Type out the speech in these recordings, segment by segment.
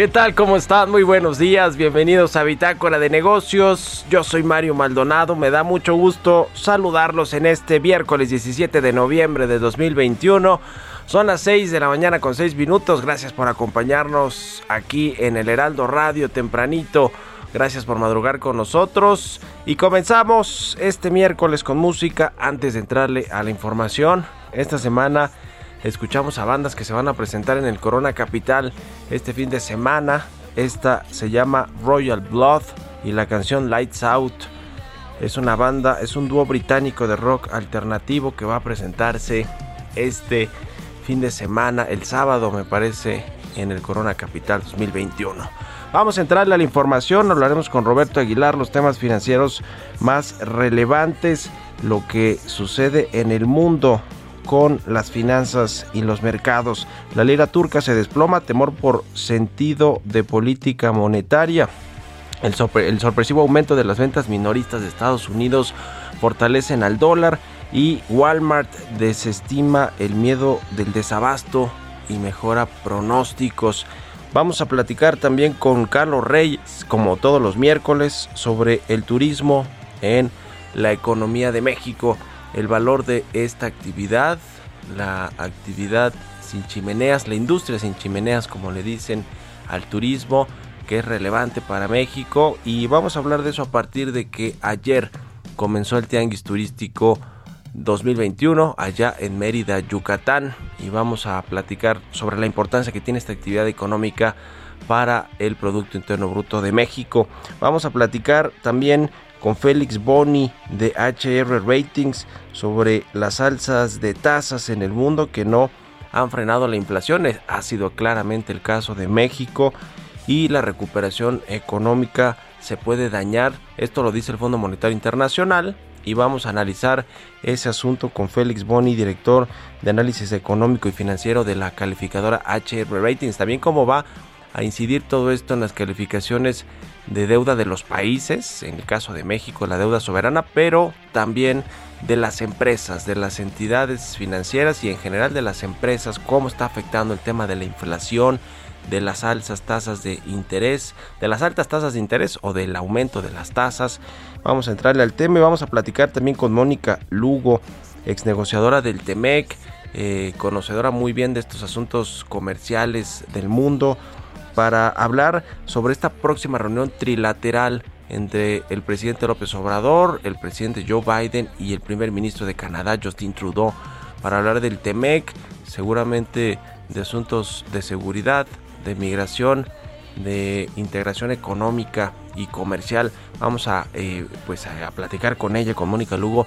¿Qué tal? ¿Cómo están? Muy buenos días. Bienvenidos a Bitácora de Negocios. Yo soy Mario Maldonado. Me da mucho gusto saludarlos en este miércoles 17 de noviembre de 2021. Son las 6 de la mañana con 6 minutos. Gracias por acompañarnos aquí en el Heraldo Radio tempranito. Gracias por madrugar con nosotros. Y comenzamos este miércoles con música antes de entrarle a la información. Esta semana escuchamos a bandas que se van a presentar en el Corona Capital este fin de semana. Esta se llama Royal Blood y la canción Lights Out. Es una banda, es un dúo británico de rock alternativo que va a presentarse este fin de semana, el sábado me parece, en el Corona Capital 2021. Vamos a entrarle a la información, hablaremos con Roberto Aguilar los temas financieros más relevantes, lo que sucede en el mundo con las finanzas y los mercados. La lira turca se desploma, temor por sentido de política monetaria. El, sorpresivo aumento de las ventas minoristas de Estados Unidos fortalecen al dólar y Walmart desestima el miedo del desabasto y mejora pronósticos. Vamos a platicar también con Carlos Reyes, como todos los miércoles, sobre el turismo en la economía de México el valor de esta actividad, la actividad sin chimeneas, la industria sin chimeneas, como le dicen al turismo, que es relevante para México. Y vamos a hablar de eso a partir de que ayer comenzó el Tianguis Turístico 2021 allá en Mérida, Yucatán. Y vamos a platicar sobre la importancia que tiene esta actividad económica para el Producto Interno Bruto de México. Vamos a platicar también con Félix Boni de HR Ratings sobre las alzas de tasas en el mundo que no han frenado la inflación. Ha sido claramente el caso de México y la recuperación económica se puede dañar. Esto lo dice el Fondo Monetario Internacional y vamos a analizar ese asunto con Félix Boni, director de análisis económico y financiero de la calificadora HR Ratings. También cómo va a incidir todo esto en las calificaciones de deuda de los países, en el caso de México la deuda soberana, pero también de las empresas, de las entidades financieras y en general de las empresas, cómo está afectando el tema de la inflación, de las altas tasas de interés, de las altas tasas de interés o del aumento de las tasas. Vamos a entrarle al tema y vamos a platicar también con Mónica Lugo, ex negociadora del TEMEC, eh, conocedora muy bien de estos asuntos comerciales del mundo para hablar sobre esta próxima reunión trilateral entre el presidente López Obrador, el presidente Joe Biden y el primer ministro de Canadá, Justin Trudeau, para hablar del TEMEC, seguramente de asuntos de seguridad, de migración, de integración económica y comercial. Vamos a, eh, pues a platicar con ella, con Mónica Lugo,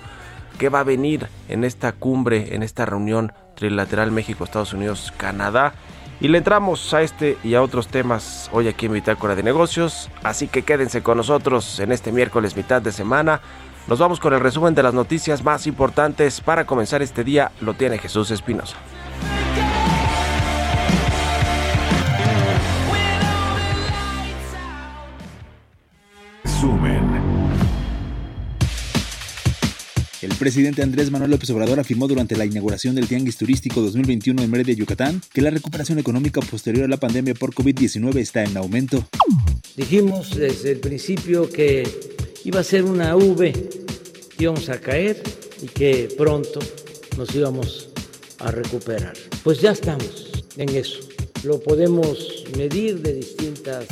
qué va a venir en esta cumbre, en esta reunión trilateral México, Estados Unidos, Canadá y le entramos a este y a otros temas hoy aquí en Bitácora de Negocios, así que quédense con nosotros en este miércoles mitad de semana. Nos vamos con el resumen de las noticias más importantes para comenzar este día, lo tiene Jesús Espinosa. El presidente Andrés Manuel López Obrador afirmó durante la inauguración del Tianguis Turístico 2021 en Mérida, Yucatán, que la recuperación económica posterior a la pandemia por COVID-19 está en aumento. Dijimos desde el principio que iba a ser una V, íbamos a caer y que pronto nos íbamos a recuperar. Pues ya estamos en eso. Lo podemos medir de distintas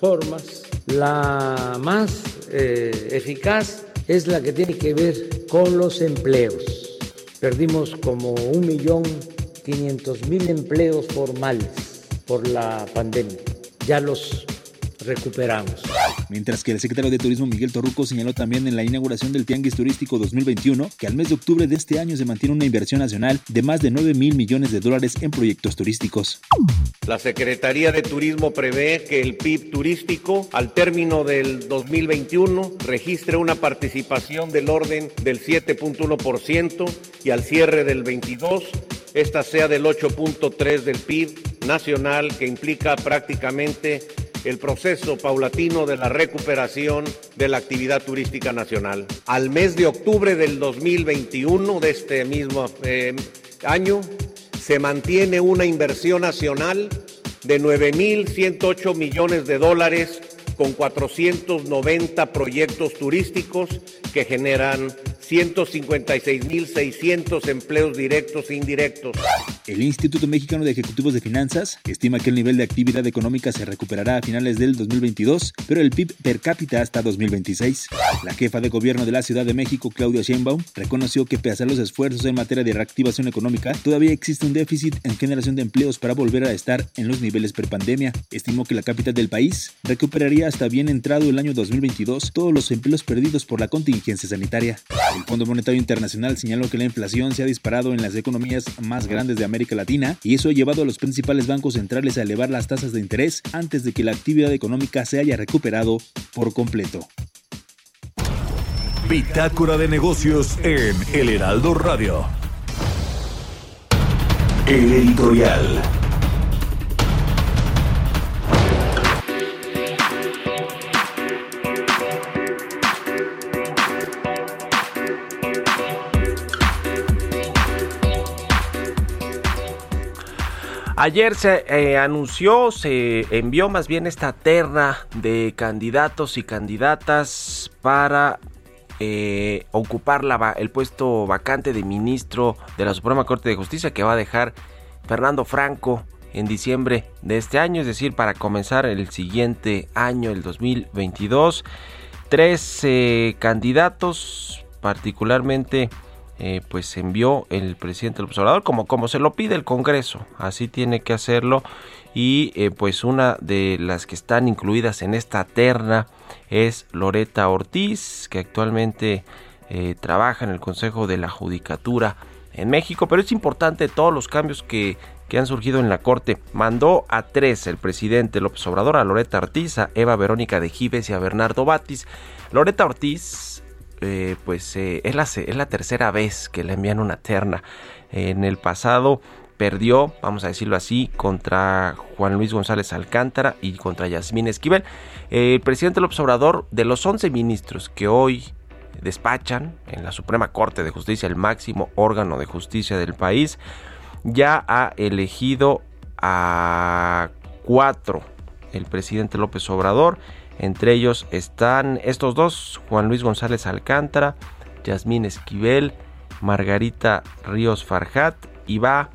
formas. La más eh, eficaz es la que tiene que ver con los empleos. Perdimos como un millón quinientos mil empleos formales por la pandemia. Ya los recuperamos. Mientras que el secretario de Turismo Miguel Torruco señaló también en la inauguración del Tianguis Turístico 2021 que al mes de octubre de este año se mantiene una inversión nacional de más de 9 mil millones de dólares en proyectos turísticos. La Secretaría de Turismo prevé que el PIB turístico al término del 2021 registre una participación del orden del 7.1% y al cierre del 22 esta sea del 8.3 del PIB nacional que implica prácticamente el proceso paulatino de la recuperación de la actividad turística nacional. Al mes de octubre del 2021 de este mismo eh, año se mantiene una inversión nacional de 9.108 millones de dólares con 490 proyectos turísticos que generan 156.600 empleos directos e indirectos. El Instituto Mexicano de Ejecutivos de Finanzas estima que el nivel de actividad económica se recuperará a finales del 2022, pero el PIB per cápita hasta 2026. La jefa de gobierno de la Ciudad de México, Claudia Sheinbaum, reconoció que pese a los esfuerzos en materia de reactivación económica, todavía existe un déficit en generación de empleos para volver a estar en los niveles prepandemia. Estimó que la capital del país recuperaría hasta bien entrado el año 2022 todos los empleos perdidos por la contingencia sanitaria. El Fondo Monetario Internacional señaló que la inflación se ha disparado en las economías más grandes de América Latina y eso ha llevado a los principales bancos centrales a elevar las tasas de interés antes de que la actividad económica se haya recuperado por completo. Bitácora de negocios en El Heraldo Radio. El editorial. Ayer se eh, anunció, se envió más bien esta terna de candidatos y candidatas para eh, ocupar la, el puesto vacante de ministro de la Suprema Corte de Justicia que va a dejar Fernando Franco en diciembre de este año, es decir, para comenzar el siguiente año, el 2022. Tres eh, candidatos, particularmente, eh, pues envió el presidente del observador, como, como se lo pide el Congreso, así tiene que hacerlo. Y eh, pues una de las que están incluidas en esta terna es Loreta Ortiz, que actualmente trabaja en el Consejo de la Judicatura en México, pero es importante todos los cambios que que han surgido en la Corte. Mandó a tres el presidente López Obrador, a Loreta Ortiz, a Eva Verónica de Gives y a Bernardo Batis. Loreta Ortiz, eh, pues eh, es, la, es la tercera vez que le envían una terna. En el pasado perdió, vamos a decirlo así, contra Juan Luis González Alcántara y contra Yasmín Esquivel. el presidente López Obrador, de los 11 ministros que hoy despachan en la Suprema Corte de Justicia, el máximo órgano de justicia del país, ya ha elegido a cuatro el presidente López Obrador. Entre ellos están estos dos, Juan Luis González Alcántara, Yasmín Esquivel, Margarita Ríos Farjat y va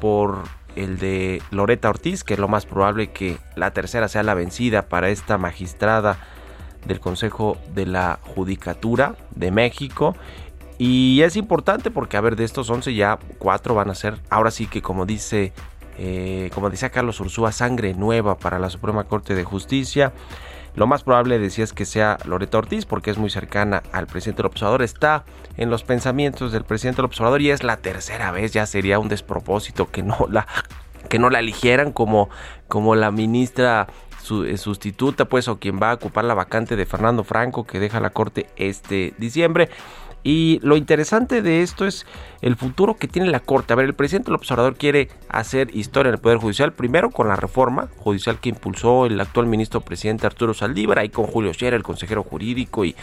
por el de Loreta Ortiz, que es lo más probable que la tercera sea la vencida para esta magistrada del Consejo de la Judicatura de México. Y es importante porque, a ver, de estos 11 ya 4 van a ser, ahora sí que como dice, eh, como decía Carlos Ursúa, sangre nueva para la Suprema Corte de Justicia. Lo más probable, decía, es que sea Loreto Ortiz, porque es muy cercana al presidente López Obrador. Está en los pensamientos del presidente López Obrador y es la tercera vez. Ya sería un despropósito que no la, que no la eligieran como, como la ministra eh, sustituta, pues, o quien va a ocupar la vacante de Fernando Franco, que deja la corte este diciembre. Y lo interesante de esto es el futuro que tiene la Corte. A ver, el presidente López Obrador quiere hacer historia en el Poder Judicial, primero con la reforma judicial que impulsó el actual ministro presidente Arturo Saldívar, ahí con Julio Scherer, el consejero jurídico, y,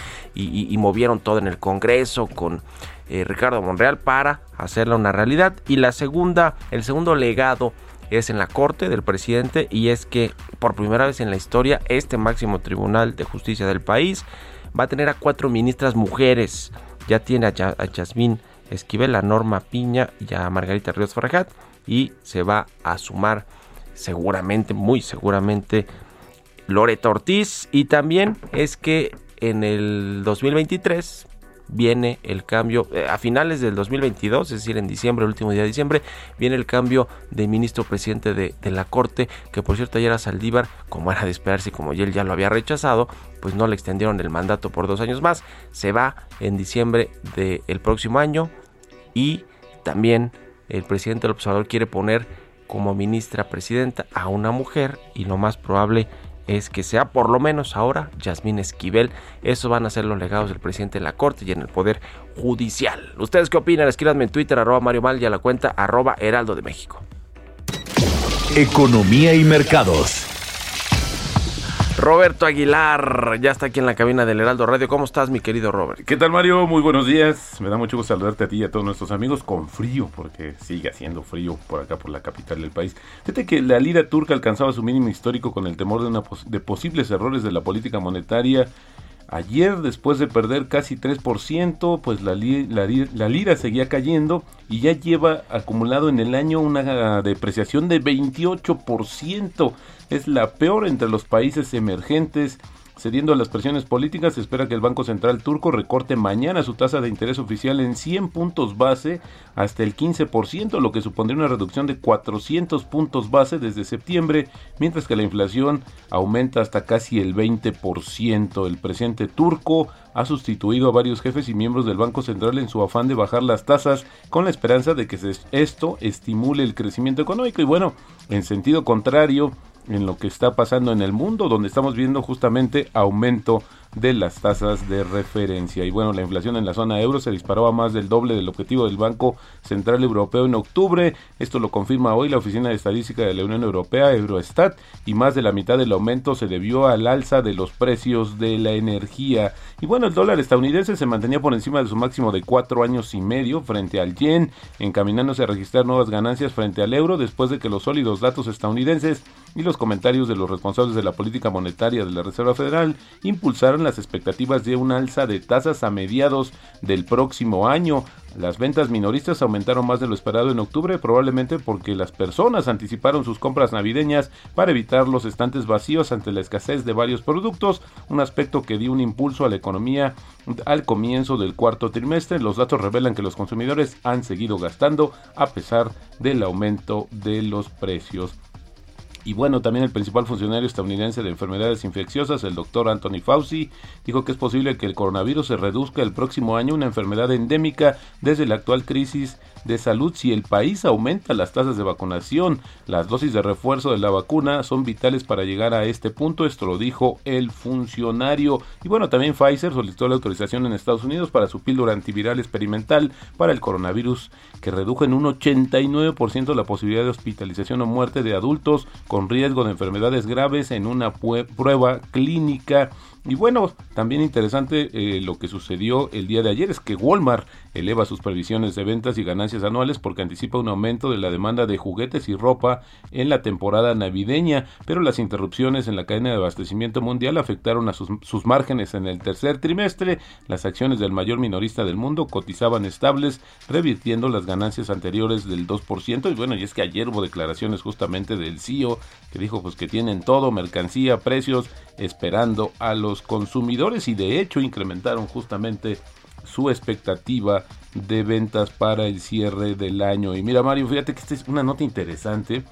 movieron todo en el Congreso con eh, Ricardo Monreal para hacerla una realidad. Y la segunda, el segundo legado es en la corte del presidente y es que por primera vez en la historia este máximo tribunal de justicia del país va a tener a cuatro ministras mujeres ya tiene a, Yasmín Esquivel, a Norma Piña y a Margarita Ríos Farajat y se va a sumar seguramente, muy seguramente, Loreta Ortiz. Y también es que en el 2023 viene el cambio, eh, a finales del 2022, es decir, en diciembre, el último día de diciembre, viene el cambio de ministro presidente de, la Corte, que por cierto ayer a Saldívar, como era de esperarse como él ya lo había rechazado, pues no le extendieron el mandato por dos años más, se va en diciembre del próximo año y también el presidente del observador quiere poner como ministra presidenta a una mujer y lo más probable es que sea por lo menos ahora Yasmín Esquivel. Esos van a ser los legados del presidente de la Corte y en el Poder Judicial. ¿Ustedes qué opinan? Escríbanme en Twitter, arroba Mario Mal y a la cuenta arroba Heraldo de México. Economía y mercados. Roberto Aguilar, ya está aquí en la cabina del Heraldo Radio. ¿Cómo estás, mi querido Robert? ¿Qué tal, Mario? Muy buenos días. Me da mucho gusto saludarte a ti y a todos nuestros amigos con frío, porque sigue haciendo frío por acá, por la capital del país. Fíjate que la lira turca alcanzaba su mínimo histórico con el temor de, una de posibles errores de la política monetaria Ayer, después de perder casi 3%, pues la, la, lira seguía cayendo y ya lleva acumulado en el año una depreciación de 28%. Es la peor entre los países emergentes Cediendo a las presiones políticas, se espera que el Banco Central turco recorte mañana su tasa de interés oficial en 100 puntos base hasta el 15%, lo que supondría una reducción de 400 puntos base desde septiembre, mientras que la inflación aumenta hasta casi el 20%. El presidente turco ha sustituido a varios jefes y miembros del Banco Central en su afán de bajar las tasas con la esperanza de que esto estimule el crecimiento económico. Y bueno, en sentido contrario, en lo que está pasando en el mundo, donde estamos viendo justamente aumento de las tasas de referencia. Y bueno, la inflación en la zona euro se disparó a más del doble del objetivo del Banco Central Europeo en octubre. Esto lo confirma hoy la Oficina de Estadística de la Unión Europea, Eurostat, y más de la mitad del aumento se debió al alza de los precios de la energía. Y bueno, el dólar estadounidense se mantenía por encima de su máximo de cuatro años y medio frente al yen, encaminándose a registrar nuevas ganancias frente al euro después de que los sólidos datos estadounidenses y los comentarios de los responsables de la política monetaria de la Reserva Federal impulsaron las expectativas de un alza de tasas a mediados del próximo año. Las ventas minoristas aumentaron más de lo esperado en octubre, probablemente porque las personas anticiparon sus compras navideñas para evitar los estantes vacíos ante la escasez de varios productos, un aspecto que dio un impulso a la economía al comienzo del cuarto trimestre. Los datos revelan que los consumidores han seguido gastando a pesar del aumento de los precios. Y bueno, también el principal funcionario estadounidense de enfermedades infecciosas, el doctor Anthony Fauci, dijo que es posible que el coronavirus se reduzca el próximo año una enfermedad endémica desde la actual crisis de salud si el país aumenta las tasas de vacunación. Las dosis de refuerzo de la vacuna son vitales para llegar a este punto, esto lo dijo el funcionario. Y bueno, también Pfizer solicitó la autorización en Estados Unidos para su píldora antiviral experimental para el coronavirus que redujo en un 89% la posibilidad de hospitalización o muerte de adultos con riesgo de enfermedades graves en una prueba clínica. Y bueno, también interesante eh, lo que sucedió el día de ayer es que Walmart eleva sus previsiones de ventas y ganancias anuales porque anticipa un aumento de la demanda de juguetes y ropa en la temporada navideña, pero las interrupciones en la cadena de abastecimiento mundial afectaron a sus, sus márgenes en el tercer trimestre. Las acciones del mayor minorista del mundo cotizaban estables, revirtiendo las ganancias anteriores del 2%. Y bueno, y es que ayer hubo declaraciones justamente del CEO que dijo pues que tienen todo, mercancía, precios, esperando a los consumidores y de hecho incrementaron justamente su expectativa de ventas para el cierre del año. Y mira Mario, fíjate que esta es una nota interesante.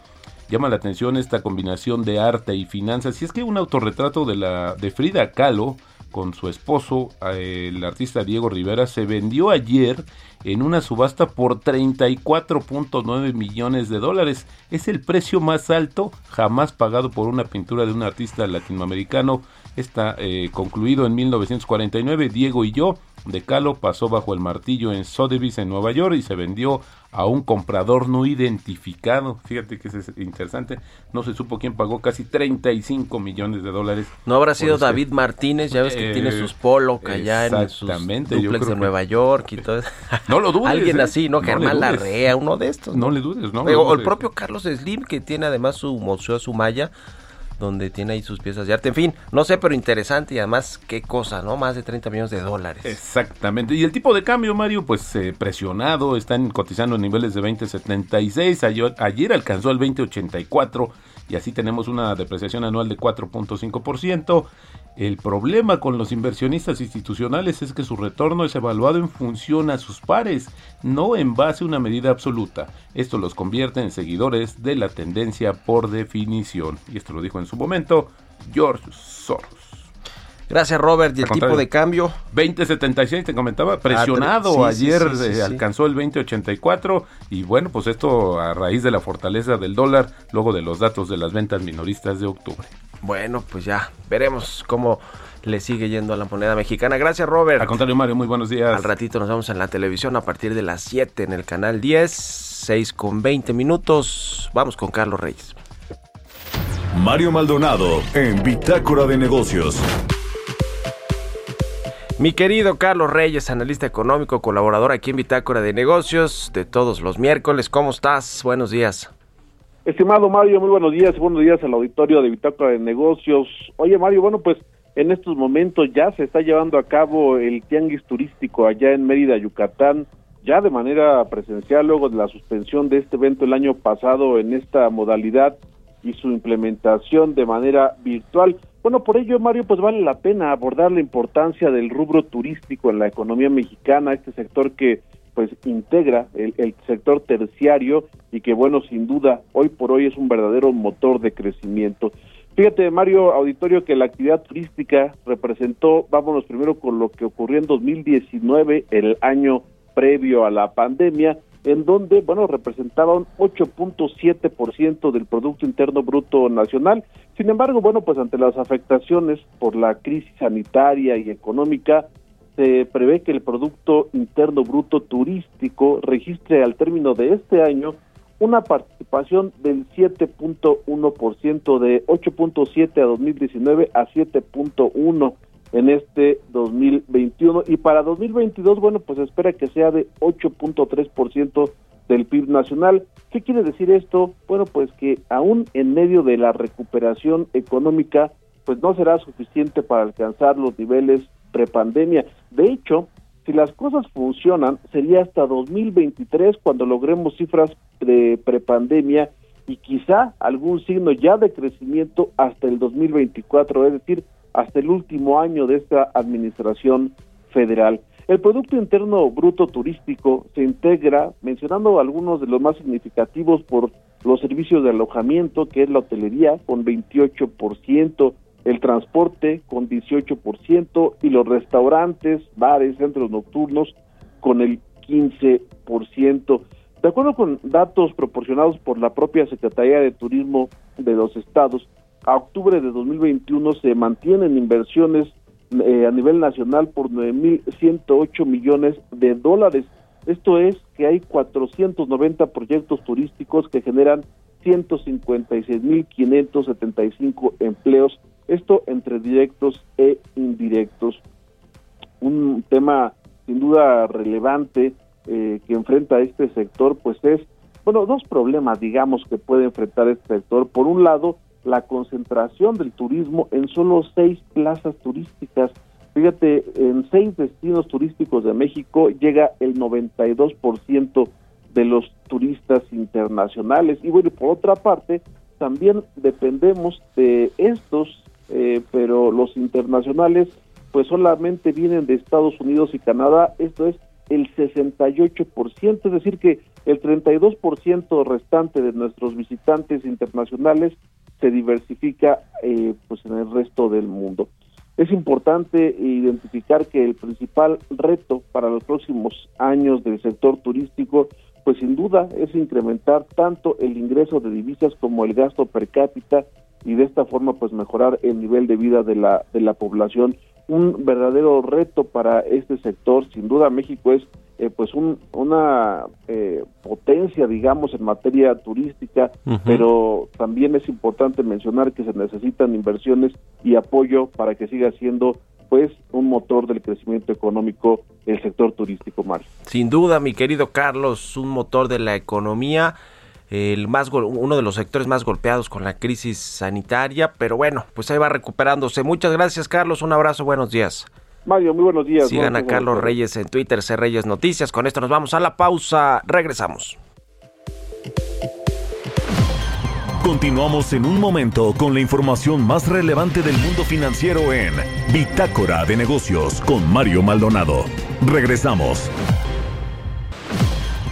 Llama la atención esta combinación de arte y finanzas. Y es que un autorretrato de, la, de Frida Kahlo con su esposo, el artista Diego Rivera, se vendió ayer en una subasta por 34.9 millones de dólares. Es el precio más alto jamás pagado por una pintura de un artista latinoamericano. Está eh, concluido en 1949. Diego y yo de Calo pasó bajo el martillo en Sotheby's en Nueva York y se vendió a un comprador no identificado. Fíjate que es interesante. No se supo quién pagó casi 35 millones de dólares. No habrá sido David Martínez, ya ves que tiene sus polo allá en sus duplex de Nueva York y todo eso. No lo dudes. Alguien ¿eh? así, ¿no? Germán Larrea, uno de estos. No, le dudes, ¿no? O, el propio Carlos Slim, que tiene además su museo Sumaya donde tiene ahí sus piezas de arte. En fin, no sé, pero interesante y además qué cosa, ¿no? Más de 30 millones de dólares. Exactamente. Y el tipo de cambio, Mario, pues eh, presionado, están cotizando en niveles de 20.76, ayer, ayer alcanzó el 20.84 y así tenemos una depreciación anual de 4.5%. El problema con los inversionistas institucionales es que su retorno es evaluado en función a sus pares, no en base a una medida absoluta. Esto los convierte en seguidores de la tendencia por definición. Y esto lo dijo en su momento George Soros. Gracias, Robert. ¿Y el tipo de cambio? 20.76, te comentaba, presionado. Ayer eh, alcanzó el 20.84 y bueno, pues esto a raíz de la fortaleza del dólar, luego de los datos de las ventas minoristas de octubre. Bueno, pues ya veremos cómo le sigue yendo a la moneda mexicana. Gracias, Robert. Al contrario, Mario, muy buenos días. Al ratito nos vemos en la televisión a partir de las 7 en el canal 10, 6 con 20 minutos. Vamos con Carlos Reyes. Mario Maldonado en Bitácora de Negocios. Mi querido Carlos Reyes, analista económico, colaborador aquí en Bitácora de Negocios de todos los miércoles. ¿Cómo estás? Buenos días. Estimado Mario, muy buenos días. Buenos días al auditorio de Bitácora de Negocios. Oye, Mario, bueno, pues en estos momentos ya se está llevando a cabo el tianguis turístico allá en Mérida, Yucatán, ya de manera presencial luego de la suspensión de este evento el año pasado en esta modalidad y su implementación de manera virtual. Bueno, por ello, Mario, pues vale la pena abordar la importancia del rubro turístico en la economía mexicana, este sector que pues integra el, el, sector terciario y que bueno, sin duda, hoy por hoy es un verdadero motor de crecimiento. Fíjate, Mario Auditorio, que la actividad turística representó, vámonos primero con lo que ocurrió en 2019, el año previo a la pandemia, en donde, bueno, representaba un 8.7% del Producto Interno Bruto Nacional. Sin embargo, bueno, pues ante las afectaciones por la crisis sanitaria y económica, se prevé que el Producto Interno Bruto Turístico registre al término de este año una participación del 7.1% de 8.7 a 2019 a 7.1 en este 2021 y para 2022 bueno pues espera que sea de 8.3% del PIB nacional. ¿Qué quiere decir esto? Bueno, pues que aún en medio de la recuperación económica pues no será suficiente para alcanzar los niveles prepandemia. De hecho, si las cosas funcionan, sería hasta 2023 cuando logremos cifras de prepandemia y quizá algún signo ya de crecimiento hasta el 2024, es decir, hasta el último año de esta administración federal. El Producto Interno Bruto Turístico se integra, mencionando algunos de los más significativos por los servicios de alojamiento, que es la hotelería, con 28%, el transporte con 18% y los restaurantes, bares, centros nocturnos con el 15%. De acuerdo con datos proporcionados por la propia Secretaría de Turismo de los estados, a octubre de 2021 se mantienen inversiones eh, a nivel nacional por 9.108 millones de dólares. Esto es que hay 490 proyectos turísticos que generan 156.575 empleos, esto entre directos e indirectos. Un tema sin duda relevante eh, que enfrenta este sector, pues es, bueno, dos problemas, digamos, que puede enfrentar este sector. Por un lado, la concentración del turismo en solo seis plazas turísticas. Fíjate, en seis destinos turísticos de México llega el 92% de los turistas internacionales. Y bueno, por otra parte, también dependemos de estos, eh, pero los internacionales pues solamente vienen de Estados Unidos y Canadá, esto es el 68%, es decir que el 32% restante de nuestros visitantes internacionales se diversifica eh, pues en el resto del mundo. Es importante identificar que el principal reto para los próximos años del sector turístico, pues sin duda es incrementar tanto el ingreso de divisas como el gasto per cápita y de esta forma pues mejorar el nivel de vida de la de la población un verdadero reto para este sector. Sin duda México es eh, pues un, una eh, potencia, digamos, en materia turística, pero también es importante mencionar que se necesitan inversiones y apoyo para que siga siendo pues un motor del crecimiento económico el sector turístico, Mario. Sin duda, mi querido Carlos, un motor de la economía el más uno de los sectores más golpeados con la crisis sanitaria, pero bueno, pues ahí va recuperándose. Muchas gracias, Carlos. Un abrazo, buenos días. Mario, muy buenos días. Sigan a Carlos Reyes en Twitter, C Reyes Noticias. Con esto nos vamos a la pausa. Regresamos. Continuamos en un momento con la información más relevante del mundo financiero en Bitácora de Negocios con Mario Maldonado. Regresamos.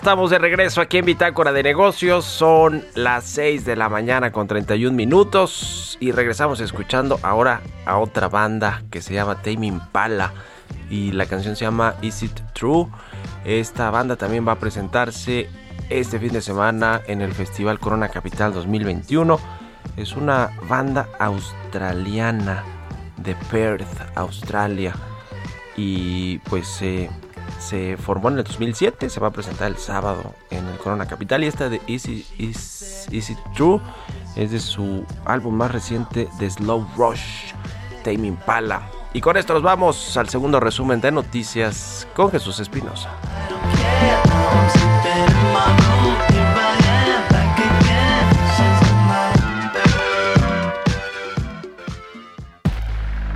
Estamos de regreso aquí en Bitácora de Negocios. Son las 6 de la mañana con 31 minutos. Y regresamos escuchando ahora a otra banda que se llama Tame Impala. Y la canción se llama Is It True. Esta banda también va a presentarse este fin de semana en el Festival Corona Capital 2021. Es una banda australiana de Perth, Australia. Y pues eh, se formó en el 2007, se va a presentar el sábado en el Corona Capital y esta de Easy, Is, It True es de su álbum más reciente de Slow Rush, Tame Impala. Y con esto nos vamos al segundo resumen de noticias con Jesús Espinosa.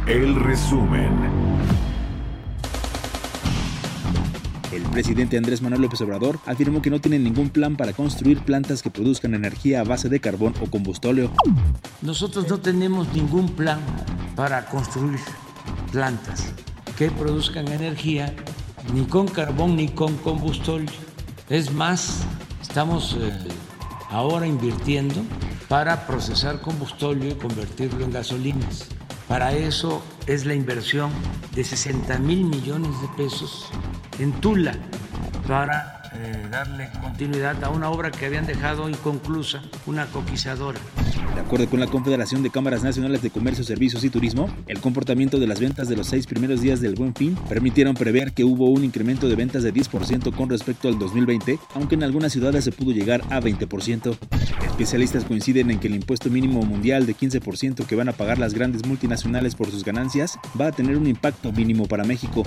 El resumen. Presidente Andrés Manuel López Obrador afirmó que no tiene ningún plan para construir plantas que produzcan energía a base de carbón o combustóleo. Nosotros no tenemos ningún plan para construir plantas que produzcan energía ni con carbón ni con combustóleo. Es más, estamos eh, ahora invirtiendo para procesar combustible y convertirlo en gasolinas. Para eso es la inversión de 60 mil millones de pesos en Tula para eh, darle continuidad a una obra que habían dejado inconclusa, una coquizadora. De acuerdo con la Confederación de Cámaras Nacionales de Comercio, Servicios y Turismo, el comportamiento de las ventas de los seis primeros días del Buen Fin permitieron prever que hubo un incremento de ventas de 10% con respecto al 2020, aunque en algunas ciudades se pudo llegar a 20%. Especialistas coinciden en que el impuesto mínimo mundial de 15% que van a pagar las grandes multinacionales por sus ganancias va a tener un impacto mínimo para México,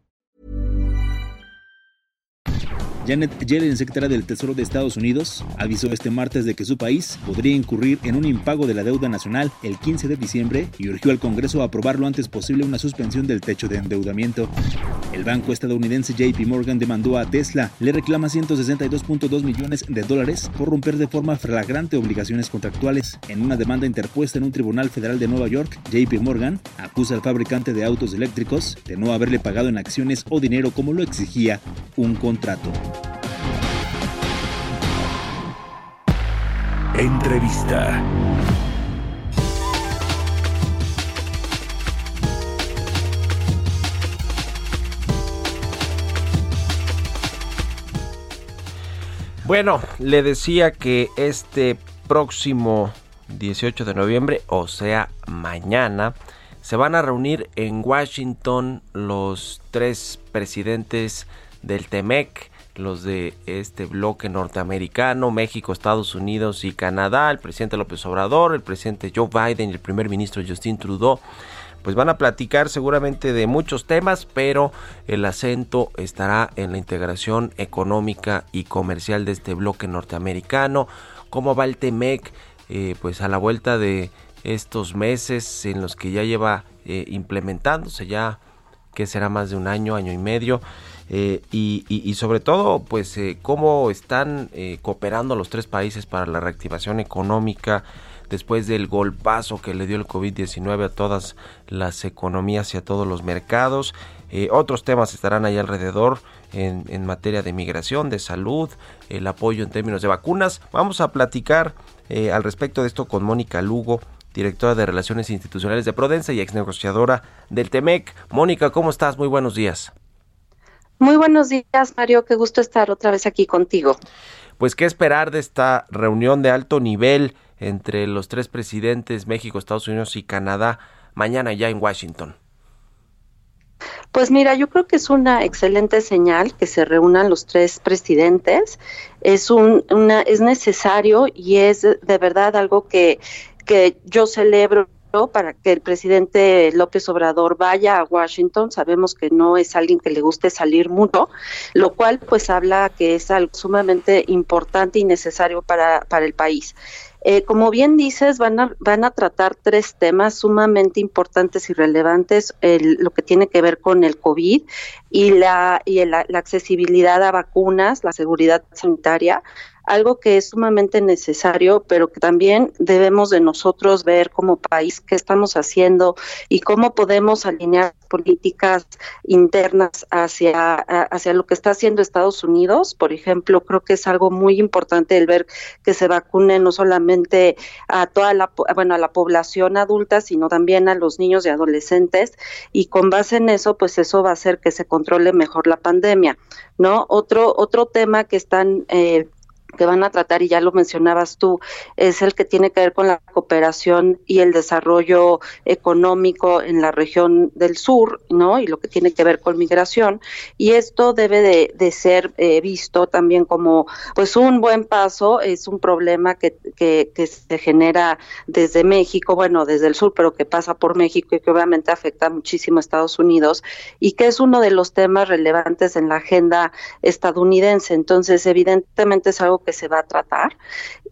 Janet Yellen, secretaria del Tesoro de Estados Unidos, avisó este martes de que su país podría incurrir en un impago de la deuda nacional el 15 de diciembre y urgió al Congreso a aprobar lo antes posible una suspensión del techo de endeudamiento. El banco estadounidense JP Morgan demandó a Tesla, le reclama 162.2 millones de dólares por romper de forma flagrante obligaciones contractuales. En una demanda interpuesta en un tribunal federal de Nueva York, JP Morgan acusa al fabricante de autos eléctricos de no haberle pagado en acciones o dinero como lo exigía un contrato. Entrevista. Bueno, le decía que este próximo 18 de noviembre, o sea, mañana, se van a reunir en Washington los tres presidentes del TEMEC, los de este bloque norteamericano, México, Estados Unidos y Canadá, el presidente López Obrador, el presidente Joe Biden y el primer ministro Justin Trudeau pues van a platicar seguramente de muchos temas, pero el acento estará en la integración económica y comercial de este bloque norteamericano, cómo va el TEMEC, eh, pues a la vuelta de estos meses en los que ya lleva eh, implementándose ya que será más de un año, año y medio, eh, y, sobre todo, pues, eh, cómo están eh, cooperando los tres países para la reactivación económica después del golpazo que le dio el COVID-19 a todas las economías y a todos los mercados. otros temas estarán ahí alrededor en, materia de migración, de salud, el apoyo en términos de vacunas. Vamos a platicar al respecto de esto con Mónica Lugo, directora de Relaciones Institucionales de Prudencia y ex negociadora del TEMEC. Mónica, ¿cómo estás? Muy buenos días. Muy buenos días, Mario. Qué gusto estar otra vez aquí contigo. Pues, ¿qué esperar de esta reunión de alto nivel entre los tres presidentes, México, Estados Unidos y Canadá, mañana ya en Washington? Pues mira, yo creo que es una excelente señal que se reúnan los tres presidentes. Es un, una, es necesario y es de verdad algo que que yo celebro para que el presidente López Obrador vaya a Washington. Sabemos que no es alguien que le guste salir mucho, lo cual pues habla que es algo sumamente importante y necesario para, para el país. Eh, como bien dices, van a, van a tratar tres temas sumamente importantes y relevantes, lo que tiene que ver con el COVID y, la, y la accesibilidad a vacunas, la seguridad sanitaria, algo que es sumamente necesario, pero que también debemos de nosotros ver como país qué estamos haciendo y cómo podemos alinear políticas internas hacia, hacia lo que está haciendo Estados Unidos. Por ejemplo, creo que es algo muy importante el ver que se vacune no solamente a toda la, bueno, a la población adulta, sino también a los niños y adolescentes. Y con base en eso, pues eso va a hacer que se controle mejor la pandemia. ¿no? Otro, otro tema que están eh, que van a tratar, y ya lo mencionabas tú, es el que tiene que ver con la cooperación y el desarrollo económico en la región del sur, ¿no? Y lo que tiene que ver con migración. Y esto debe de, ser eh, visto también como, pues, un buen paso. Es un problema que, que, que se genera desde México, bueno, desde el sur, pero que pasa por México y que obviamente afecta muchísimo a Estados Unidos y que es uno de los temas relevantes en la agenda estadounidense. Entonces, evidentemente es algo que se va a tratar.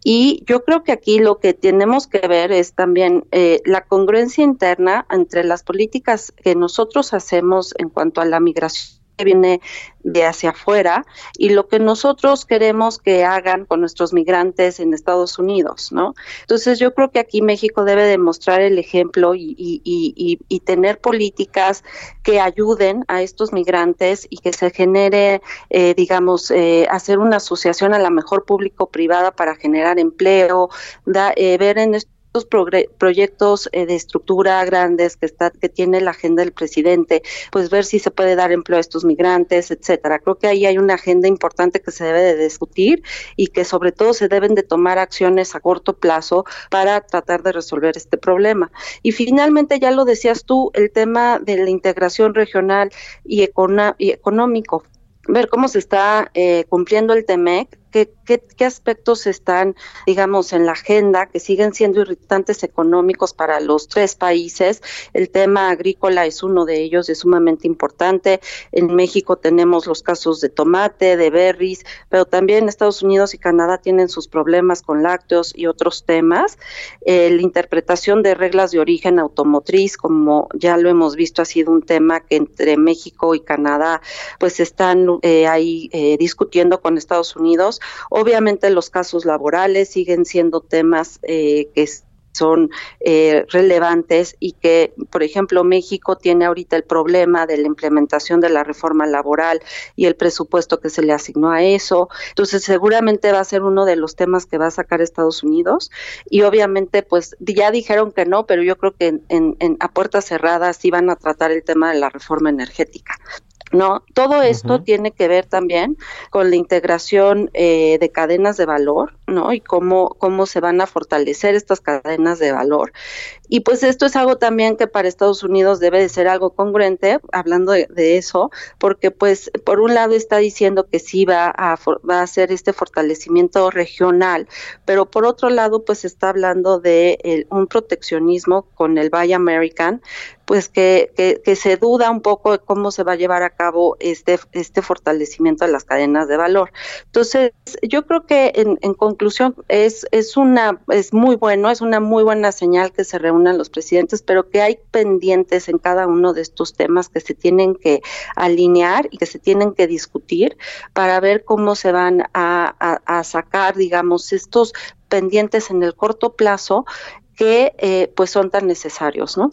Y yo creo que aquí lo que tenemos que ver es también eh, la congruencia interna entre las políticas que nosotros hacemos en cuanto a la migración viene de hacia afuera y lo que nosotros queremos que hagan con nuestros migrantes en Estados Unidos, ¿no? Entonces yo creo que aquí México debe demostrar el ejemplo y, tener políticas que ayuden a estos migrantes y que se genere, eh, digamos, eh, hacer una asociación a la mejor público-privada para generar empleo, da, eh, ver en esto estos proyectos eh, de estructura grandes que está que tiene la agenda del presidente, pues ver si se puede dar empleo a estos migrantes, etcétera. Creo que ahí hay una agenda importante que se debe de discutir y que sobre todo se deben de tomar acciones a corto plazo para tratar de resolver este problema. Y finalmente ya lo decías tú, el tema de la integración regional y, y económico ver cómo se está eh, cumpliendo el TEMEC qué, qué, aspectos están, digamos, en la agenda que siguen siendo irritantes económicos para los tres países. El tema agrícola es uno de ellos, es sumamente importante. En México tenemos los casos de tomate, de berries, pero también Estados Unidos y Canadá tienen sus problemas con lácteos y otros temas. Eh, la interpretación de reglas de origen automotriz, como ya lo hemos visto, ha sido un tema que entre México y Canadá pues están eh, ahí eh, discutiendo con Estados Unidos Obviamente los casos laborales siguen siendo temas eh, que son eh, relevantes y que, por ejemplo, México tiene ahorita el problema de la implementación de la reforma laboral y el presupuesto que se le asignó a eso. Entonces, seguramente va a ser uno de los temas que va a sacar Estados Unidos y obviamente, pues ya dijeron que no, pero yo creo que en, en a puertas cerradas sí van a tratar el tema de la reforma energética. ¿No? Todo esto tiene que ver también con la integración eh, de cadenas de valor, ¿no? Y cómo, cómo se van a fortalecer estas cadenas de valor. Y pues esto es algo también que para Estados Unidos debe de ser algo congruente, hablando de, eso, porque pues por un lado está diciendo que sí va a, va a hacer este fortalecimiento regional, pero por otro lado pues está hablando de un proteccionismo con el Buy American, pues que, que, se duda un poco de cómo se va a llevar a cabo este, este fortalecimiento de las cadenas de valor. Entonces, yo creo que en, en es, es una, es muy bueno, es una muy buena señal que se reúne los presidentes, pero que hay pendientes en cada uno de estos temas que se tienen que alinear y que se tienen que discutir para ver cómo se van a, sacar, digamos, estos pendientes en el corto plazo que eh, pues son tan necesarios, ¿no?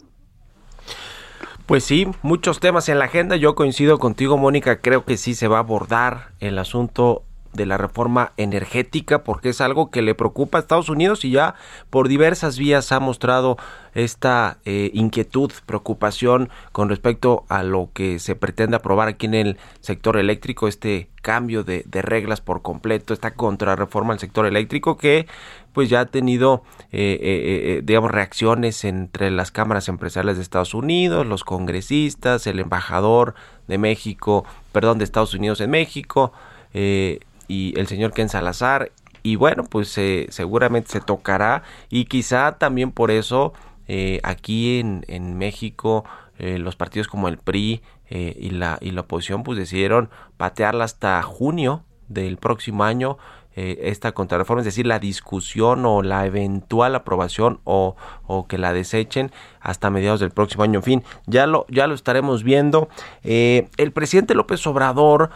Pues sí, muchos temas en la agenda. Yo coincido contigo, Mónica. Creo que sí se va a abordar el asunto de la reforma energética porque es algo que le preocupa a Estados Unidos y ya por diversas vías ha mostrado esta eh, inquietud, preocupación con respecto a lo que se pretende aprobar aquí en el sector eléctrico, este cambio de, reglas por completo, esta contrarreforma al sector eléctrico que pues ya ha tenido eh, eh, digamos reacciones entre las cámaras empresariales de Estados Unidos, los congresistas, el embajador de México, perdón, de Estados Unidos en México, eh, y el señor Ken Salazar. Y bueno, pues eh, seguramente se tocará y quizá también por eso eh, aquí en, México eh, los partidos como el PRI y, la, y la oposición pues decidieron patearla hasta junio del próximo año esta contrarreforma, es decir, la discusión o la eventual aprobación o, o, que la desechen hasta mediados del próximo año. En fin, ya lo, ya lo estaremos viendo. el presidente López Obrador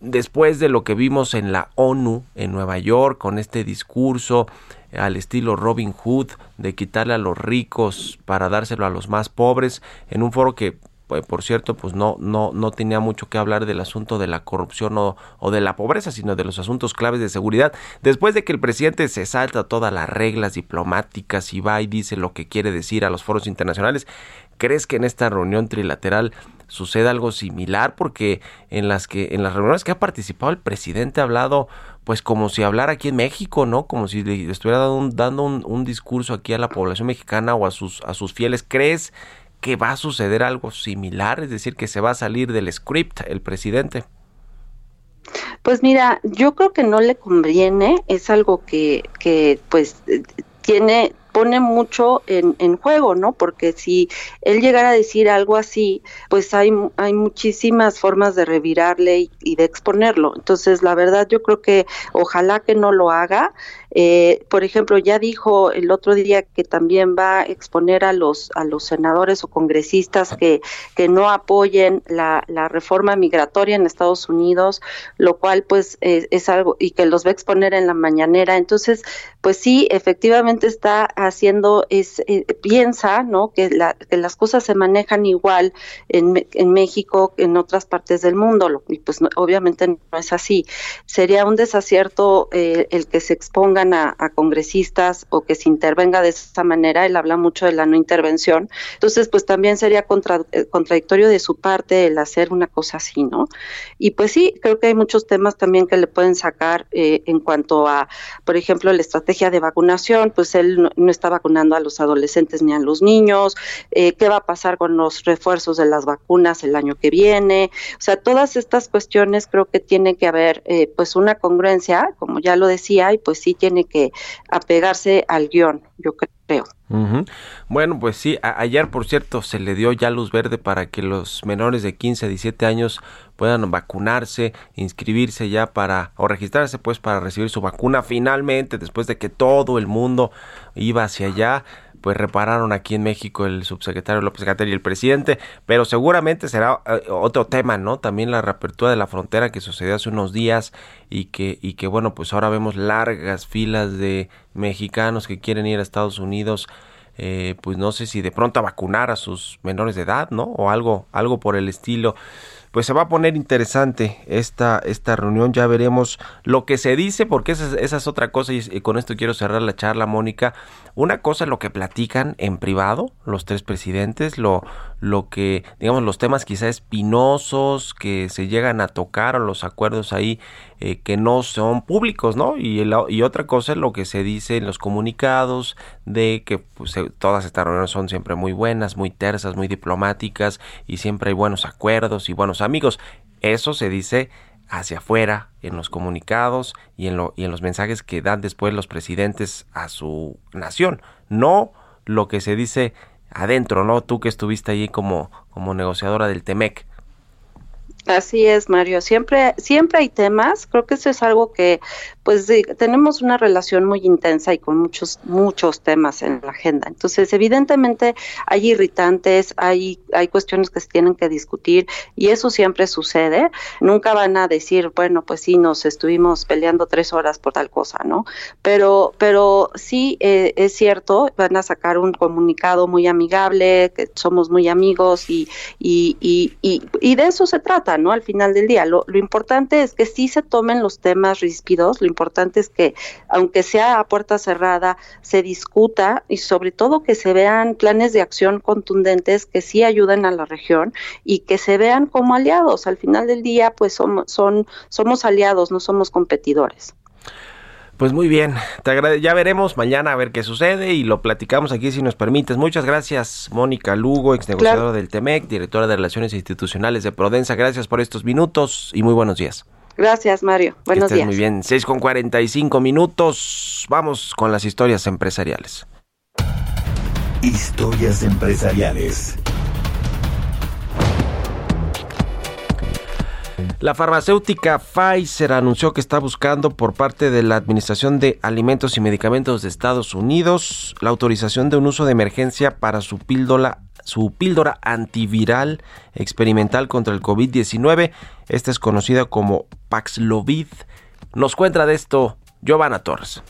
después de lo que vimos en la ONU en Nueva York con este discurso al estilo Robin Hood de quitarle a los ricos para dárselo a los más pobres en un foro que pues, por cierto pues no no no tenía mucho que hablar del asunto de la corrupción o, o, de la pobreza sino de los asuntos claves de seguridad. Después de que el presidente se salta todas las reglas diplomáticas y va y dice lo que quiere decir a los foros internacionales crees que en esta reunión trilateral suceda algo similar porque en las que en las reuniones que ha participado el presidente ha hablado pues como si hablara aquí en México, ¿no? Como si le estuviera dando, un, un, discurso aquí a la población mexicana o a sus a sus fieles. ¿Crees que va a suceder algo similar? Es decir, que se va a salir del script el presidente. Pues mira, yo creo que no le conviene, es algo que, que pues tiene pone mucho en, en juego, ¿no? Porque si él llegara a decir algo así, pues hay, hay muchísimas formas de revirarle y, de exponerlo. Entonces, la verdad, yo creo que ojalá que no lo haga. Eh, por ejemplo, ya dijo el otro día que también va a exponer a los a los senadores o congresistas que, que no apoyen la, reforma migratoria en Estados Unidos, lo cual pues es algo y que los va a exponer en la mañanera. Entonces, pues sí, efectivamente está haciendo, es, eh, piensa, ¿no? Que, la, que, las cosas se manejan igual en, en México que en otras partes del mundo, y pues obviamente no es así. Sería un desacierto eh, el que se expongan a, congresistas o que se intervenga de esa manera. Él habla mucho de la no intervención. Entonces, pues también sería eh, contradictorio de su parte el hacer una cosa así, ¿no? Y pues sí, creo que hay muchos temas también que le pueden sacar eh, en cuanto a, por ejemplo, la estrategia de vacunación, pues él no, está vacunando a los adolescentes ni a los niños, eh, qué va a pasar con los refuerzos de las vacunas el año que viene, o sea, todas estas cuestiones creo que tiene que haber eh, pues una congruencia, como ya lo decía, y pues sí tiene que apegarse al guion, yo creo. Bueno, pues sí, ayer por cierto se le dio ya luz verde para que los menores de 15 a 17 años puedan vacunarse, inscribirse ya para o registrarse pues para recibir su vacuna finalmente después de que todo el mundo iba hacia allá pues repararon aquí en México el subsecretario López Gatell y el presidente, pero seguramente será eh, otro tema, ¿no? También la reapertura de la frontera que sucedió hace unos días y que y que bueno, pues ahora vemos largas filas de mexicanos que quieren ir a Estados Unidos eh, pues no sé si de pronto a vacunar a sus menores de edad, ¿no? O algo, algo por el estilo pues se va a poner interesante esta, esta reunión. Ya veremos lo que se dice, porque esa, es otra cosa, y, con esto quiero cerrar la charla, Mónica. Una cosa es lo que platican en privado los tres presidentes, lo, lo que, digamos, los temas quizá espinosos que se llegan a tocar o los acuerdos ahí eh, que no son públicos, ¿no? Y, otra cosa es lo que se dice en los comunicados de que pues, todas estas reuniones son siempre muy buenas, muy tersas, muy diplomáticas y siempre hay buenos acuerdos y buenos amigos. Eso se dice hacia afuera en los comunicados y en, lo, y en los mensajes que dan después los presidentes a su nación, no lo que se dice adentro, ¿no? Tú que estuviste allí como, como negociadora del TEMEC. Así es, Mario. Siempre, siempre hay temas. Creo que eso es algo que, pues, tenemos una relación muy intensa y con muchos, muchos temas en la agenda. Entonces, evidentemente, hay irritantes, hay, hay cuestiones que se tienen que discutir y eso siempre sucede. Nunca van a decir, bueno, pues sí, nos estuvimos peleando tres horas por tal cosa, ¿no? Pero, pero sí eh, es cierto, van a sacar un comunicado muy amigable, que somos muy amigos y, y, y, y, y de eso se trata. ¿No? Al final del día. Lo, importante es que sí se tomen los temas ríspidos, lo importante es que, aunque sea a puerta cerrada, se discuta y sobre todo que se vean planes de acción contundentes que sí ayuden a la región y que se vean como aliados. Al final del día, pues son, son, somos aliados, no somos competidores. Pues muy bien, te ya veremos mañana a ver qué sucede y lo platicamos aquí si nos permites. Muchas gracias, Mónica Lugo, ex negociadora del TEMEC, directora de Relaciones Institucionales de Prodensa. Gracias por estos minutos y muy buenos días. Gracias, Mario. Buenos días. Muy bien, 6 con 45 minutos. Vamos con las historias empresariales. Historias empresariales. La farmacéutica Pfizer anunció que está buscando por parte de la Administración de Alimentos y Medicamentos de Estados Unidos la autorización de un uso de emergencia para su píldora, su píldora antiviral experimental contra el COVID-19. Esta es conocida como Paxlovid. Nos cuenta de esto Giovanna Torres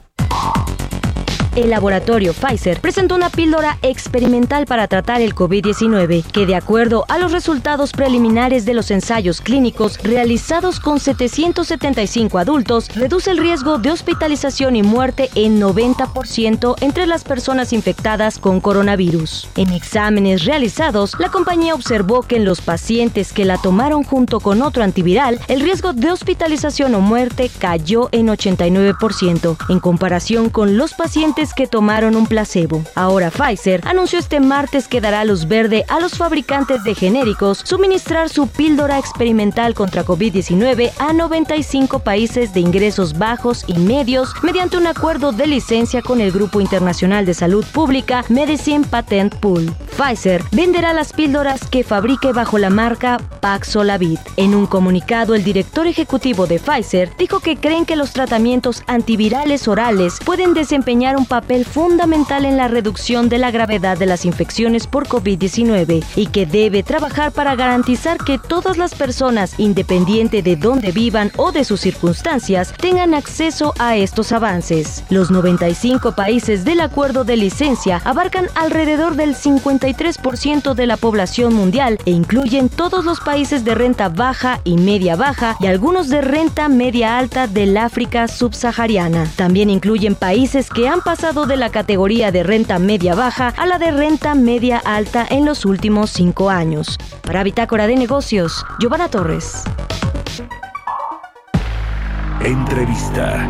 el laboratorio Pfizer presentó una píldora experimental para tratar el COVID-19 que, de acuerdo a los resultados preliminares de los ensayos clínicos realizados con 775 adultos, reduce el riesgo de hospitalización y muerte en 90% entre las personas infectadas con coronavirus. En exámenes realizados, la compañía observó que en los pacientes que la tomaron junto con otro antiviral, el riesgo de hospitalización o muerte cayó en 89% en comparación con los pacientes que tomaron un placebo. Ahora Pfizer anunció este martes que dará luz verde a los fabricantes de genéricos suministrar su píldora experimental contra COVID-19 a 95 países de ingresos bajos y medios mediante un acuerdo de licencia con el Grupo Internacional de Salud Pública Medicine Patent Pool. Pfizer venderá las píldoras que fabrique bajo la marca Paxlovid. En un comunicado, el director ejecutivo de Pfizer dijo que creen que los tratamientos antivirales orales pueden desempeñar un papel fundamental en la reducción de la gravedad de las infecciones por COVID-19 y que debe trabajar para garantizar que todas las personas, independiente de dónde vivan o de sus circunstancias, tengan acceso a estos avances. Los 95 países del acuerdo de licencia abarcan alrededor del 53% de la población mundial e incluyen todos los países de renta baja y media baja y algunos de renta media alta del África subsahariana. También incluyen países que han pasado de la categoría de renta media baja a la de renta media alta en los últimos cinco años. Para Bitácora de Negocios, Giovanna Torres. Entrevista.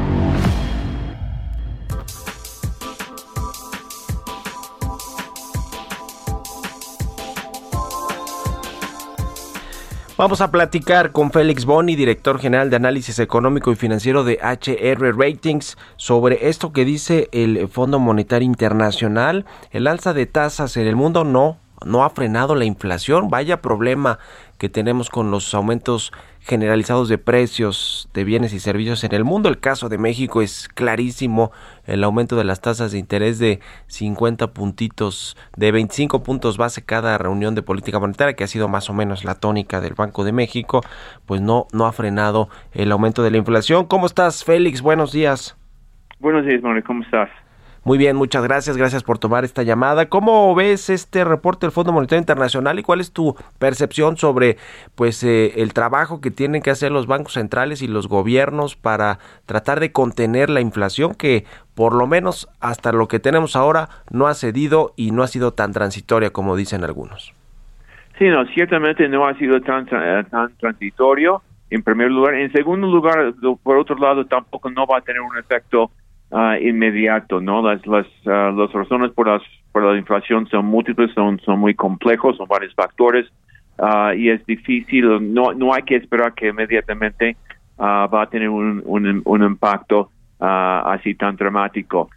Vamos a platicar con Félix Boni, director general de análisis económico y financiero de HR Ratings, sobre esto que dice el Fondo Monetario Internacional. El alza de tasas en el mundo no, no ha frenado la inflación. Vaya problema que tenemos con los aumentos generalizados de precios de bienes y servicios en el mundo. El caso de México es clarísimo, el aumento de las tasas de interés de 50 puntitos, de 25 puntos base cada reunión de política monetaria, que ha sido más o menos la tónica del Banco de México, pues no, no ha frenado el aumento de la inflación. ¿Cómo estás, Félix? Buenos días. Buenos días, Manuel, ¿cómo estás? Muy bien, muchas gracias, gracias por tomar esta llamada. ¿Cómo ves este reporte del Fondo Monetario Internacional y cuál es tu percepción sobre pues eh, el trabajo que tienen que hacer los bancos centrales y los gobiernos para tratar de contener la inflación que por lo menos hasta lo que tenemos ahora no ha cedido y no ha sido tan transitoria como dicen algunos? Sí, no, ciertamente no ha sido tan, tan transitorio en primer lugar. En segundo lugar, por otro lado, tampoco no va a tener un efecto uh, inmediato, ¿no? Las, las, uh, las razones por, las, por la inflación son múltiples, son, son muy complejos, son varios factores uh, y es difícil, no, no hay que esperar que inmediatamente va a tener un, un, un impacto así tan dramático.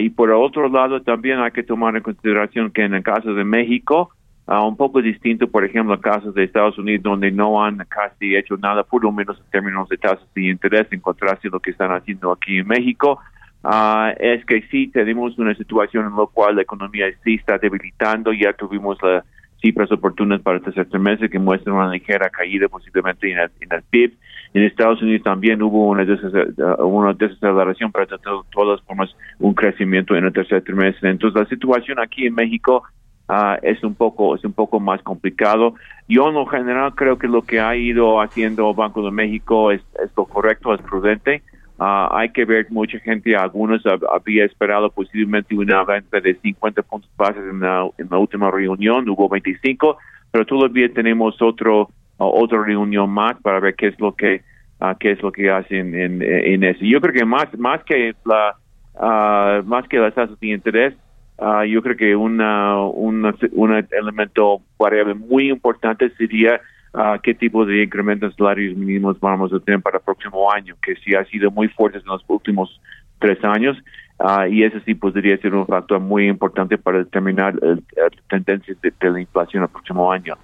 y por otro lado, también hay que tomar en consideración que en el caso de México, un poco distinto, por ejemplo, en casos de Estados Unidos, donde no han casi hecho nada, por lo menos en términos de tasas de interés, en contraste a lo que están haciendo aquí en México. Uh, es que sí tenemos una situación en la cual la economía sí está debilitando, ya tuvimos las cifras oportunas para el tercer trimestre que muestran una ligera caída posiblemente en el, PIB. En Estados Unidos también hubo una, desaceleración, pero de todas formas un crecimiento en el tercer trimestre. Entonces la situación aquí en México uh, es un poco es un poco más complicado. Yo en lo general creo que lo que ha ido haciendo Banco de México es lo correcto, es prudente. Ah, hay que ver, mucha gente, algunos había esperado posiblemente una venta de 50 puntos bases en la, en la última reunión, hubo 25, pero todavía tenemos otro ah, otra reunión más para ver qué es lo que uh, qué es lo que hacen en, en, eso. Yo creo que más más que la más que las tasas de interés, yo creo que una, una un elemento variable muy importante sería qué tipo de incrementos salarios mínimos vamos a tener para el próximo año, que sí ha sido muy fuerte en los últimos tres años. Uh, y ese sí podría ser un factor muy importante para determinar la tendencia de, la inflación el próximo año.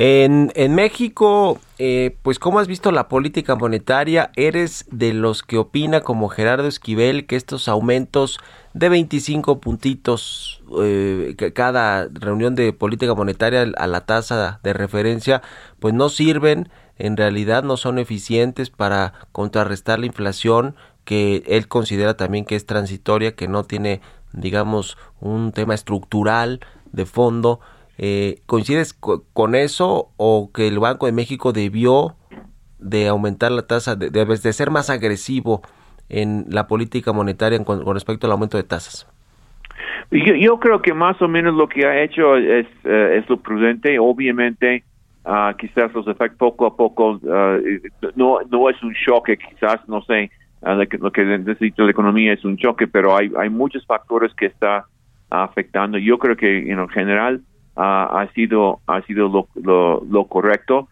En, México, eh, pues ¿cómo has visto la política monetaria? ¿Eres de los que opina como Gerardo Esquivel que estos aumentos de 25 puntitos eh, cada reunión de política monetaria a la tasa de referencia pues no sirven, en realidad no son eficientes para contrarrestar la inflación que él considera también que es transitoria, que no tiene digamos un tema estructural de fondo eh, ¿Coincides con eso o que el Banco de México debió de aumentar la tasa, de, de, ser más agresivo en la política monetaria con, respecto al aumento de tasas? Yo, creo que más o menos lo que ha hecho es, eh, es lo prudente. Obviamente, uh, quizás los efectos poco a poco, uh, no, no es un choque, quizás, no sé, lo que necesita la economía es un choque, pero hay, hay muchos factores que está afectando. Yo creo que en general ha sido ha sido lo, lo, correcto.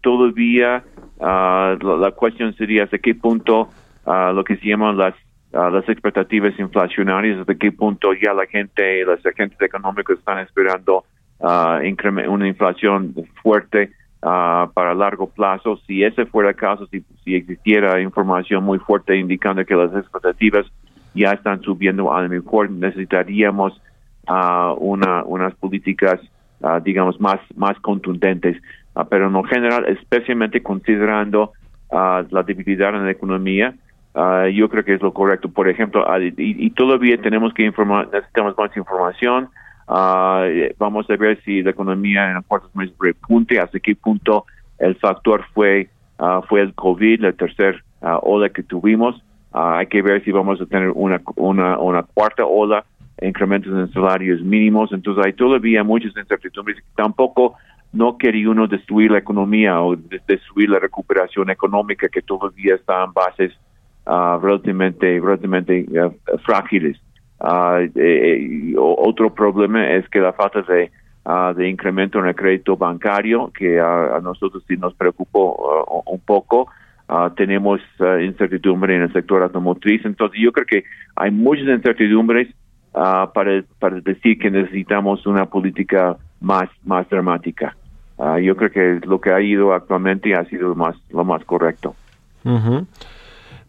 todavía la, cuestión sería hasta qué punto lo que se llaman las las expectativas inflacionarias, hasta qué punto ya la gente, los agentes económicos están esperando una inflación fuerte para largo plazo. Si ese fuera el caso, si, si existiera información muy fuerte indicando que las expectativas ya están subiendo, a lo mejor necesitaríamos una, unas políticas, digamos, más, más contundentes. pero en general, especialmente considerando la debilidad en la economía, yo creo que es lo correcto. Por ejemplo, y, todavía tenemos que informar, necesitamos más información. vamos a ver si la economía en los cuartos meses repunte, hasta qué punto el factor fue fue el COVID, la tercera ola que tuvimos. hay que ver si vamos a tener una, una, una cuarta ola, incrementos en salarios mínimos. Entonces hay todavía muchas incertidumbres. Tampoco no quería uno destruir la economía o destruir la recuperación económica que todavía está en bases uh, relativamente, relativamente uh, frágiles. Uh, eh, otro problema es que la falta de, de incremento en el crédito bancario, que a nosotros sí nos preocupó un poco, tenemos incertidumbre en el sector automotriz. Entonces yo creo que hay muchas incertidumbres para, para decir que necesitamos una política más, más dramática. yo creo que lo que ha ido actualmente ha sido lo más, lo más correcto.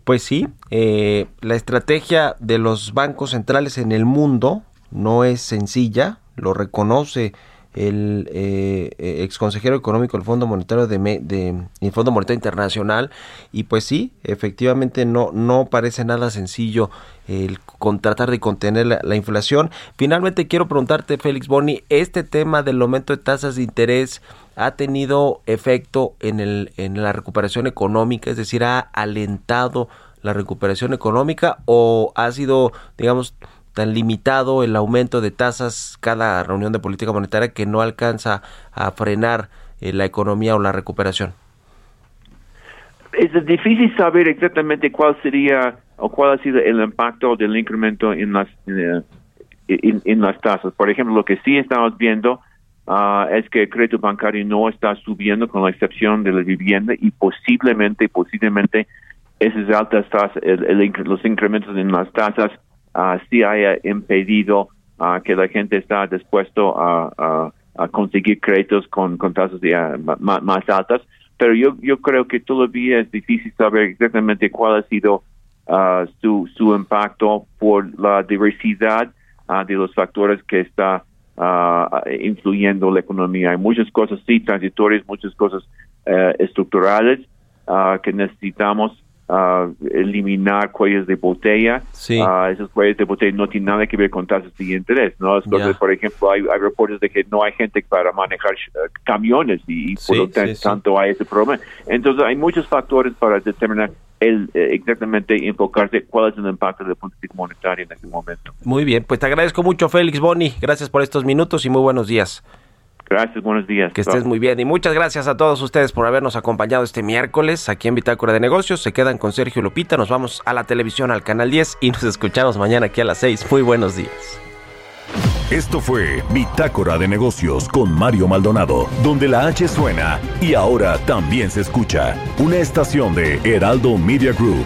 Pues sí, eh, la estrategia de los bancos centrales en el mundo no es sencilla, lo reconoce el eh, eh ex consejero económico del Fondo Monetario de, de, Fondo Monetario Internacional. Y pues sí efectivamente no no parece nada sencillo el con tratar de contener la, la, inflación. Finalmente quiero preguntarte Félix Boni este tema del aumento de tasas de interés ha tenido efecto en, el, en la recuperación económica, es decir, ha alentado la recuperación económica o ha sido, digamos, tan limitado el aumento de tasas cada reunión de política monetaria que no alcanza a frenar eh, la economía o la recuperación? Es difícil saber exactamente cuál sería o cuál ha sido el impacto del incremento en las eh, en las tasas. Por ejemplo, lo que sí estamos viendo Ah, es que el crédito bancario no está subiendo con la excepción de la vivienda y posiblemente, posiblemente esas altas tasas, los incrementos en las tasas sí haya impedido uh, que la gente está dispuesto a, conseguir créditos con, con tasas más, altas. Pero yo, yo creo que todavía es difícil saber exactamente cuál ha sido su, su impacto por la diversidad de los factores que está uh, influyendo la economía. Hay muchas cosas, sí, transitorias, muchas cosas uh, estructurales uh, que necesitamos uh, eliminar cuellos de botella. Sí. esos cuellos de botella no tienen nada que ver con tasas de interés. ¿no? Por ejemplo, hay, hay, reportes de que no hay gente para manejar camiones y, por lo tanto hay ese problema. Entonces, hay muchos factores para determinar el, eh, exactamente enfocarse cuál es el impacto de política monetaria en este momento. Muy bien, pues te agradezco mucho Félix Boni, gracias por estos minutos y muy buenos días. Gracias, buenos días. Que estés muy bien y muchas gracias a todos ustedes por habernos acompañado este miércoles aquí en Bitácora de Negocios. Se quedan con Sergio Lupita, nos vamos a la televisión al canal 10 y nos escuchamos mañana aquí a las 6. Muy buenos días. Esto fue Bitácora de Negocios con Mario Maldonado, donde la H suena y ahora también se escucha. Una estación de Heraldo Media Group.